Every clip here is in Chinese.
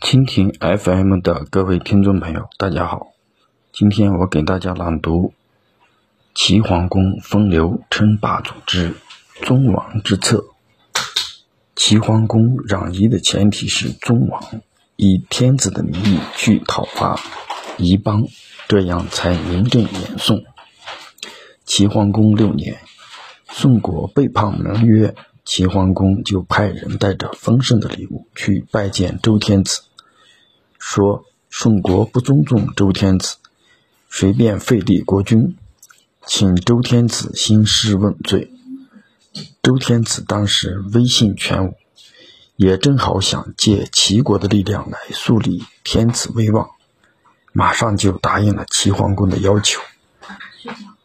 蜻蜓 FM 的各位听众朋友，大家好。今天我给大家朗读《齐桓公风流称霸主之宗王之策》。齐桓公攘夷的前提是宗王以天子的名义去讨伐夷邦，这样才名正言顺。齐桓公六年，宋国背叛盟约。齐桓公就派人带着丰盛的礼物去拜见周天子，说宋国不尊重周天子，随便废立国君，请周天子兴师问罪。周天子当时威信全无，也正好想借齐国的力量来树立天子威望，马上就答应了齐桓公的要求，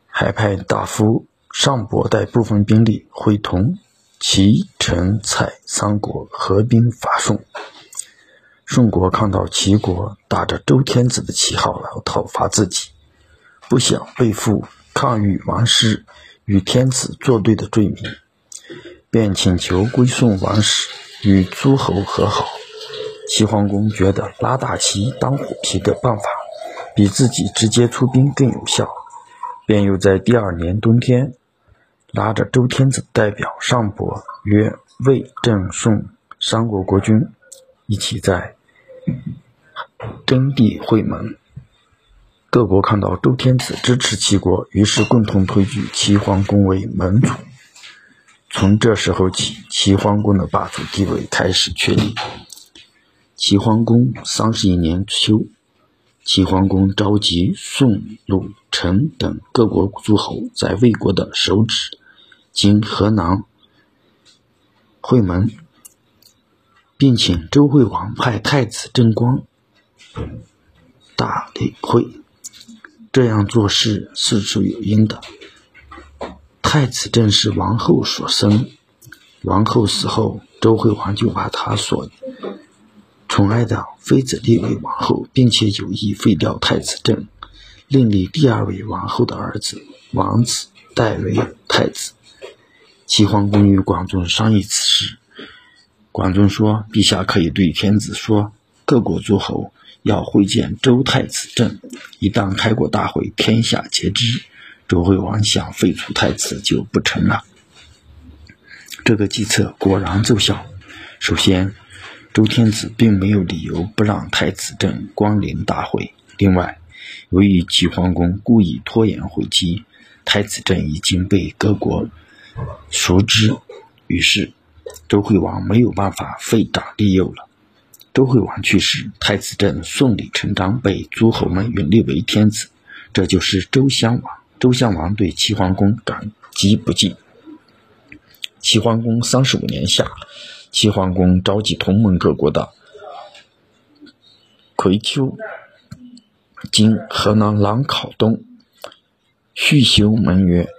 还派大夫尚伯带部分兵力会同。齐、陈、蔡三国合兵伐宋。宋国看到齐国打着周天子的旗号来讨伐自己，不想背负抗御王室、与天子作对的罪名，便请求归顺王室，与诸侯和好。齐桓公觉得拉大旗当虎皮的办法，比自己直接出兵更有效，便又在第二年冬天。拉着周天子代表上伯约魏郑宋三国国君，一起在征地会盟。各国看到周天子支持齐国，于是共同推举齐桓公为盟主。从这时候起，齐桓公的霸主地位开始确立。齐桓公三十一年秋。齐桓公召集宋、鲁、陈等各国诸侯在魏国的首址。今河南会盟，并请周惠王派太子郑光大理会。这样做事事出有因的。太子正是王后所生，王后死后，周惠王就把他所宠爱的妃子立为王后，并且有意废掉太子正，另立第二位王后的儿子王子代为太子。齐桓公与广仲商议此事，广仲说：“陛下可以对天子说，各国诸侯要会见周太子郑，一旦开国大会，天下皆知，周惠王想废除太子就不成了。”这个计策果然奏效。首先，周天子并没有理由不让太子郑光临大会。另外，由于齐桓公故意拖延会期，太子郑已经被各国。熟知，于是周惠王没有办法废长立幼了。周惠王去世，太子郑顺理成章被诸侯们允立为天子，这就是周襄王。周襄王对齐桓公感激不尽。齐桓公三十五年夏，齐桓公召集同盟各国的葵丘（今河南兰考东），续修盟约，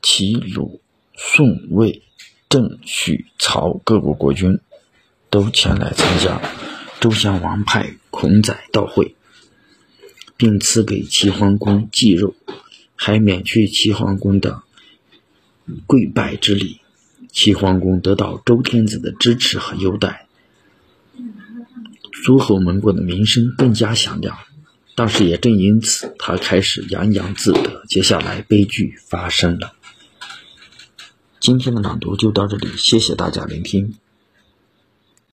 齐鲁。宋、魏、郑、许、曹各国国君都前来参加。周襄王派孔宰到会，并赐给齐桓公祭肉，还免去齐桓公的跪拜之礼。齐桓公得到周天子的支持和优待，诸侯盟国的名声更加响亮。但是也正因此，他开始洋洋自得。接下来，悲剧发生了。今天的朗读就到这里，谢谢大家聆听。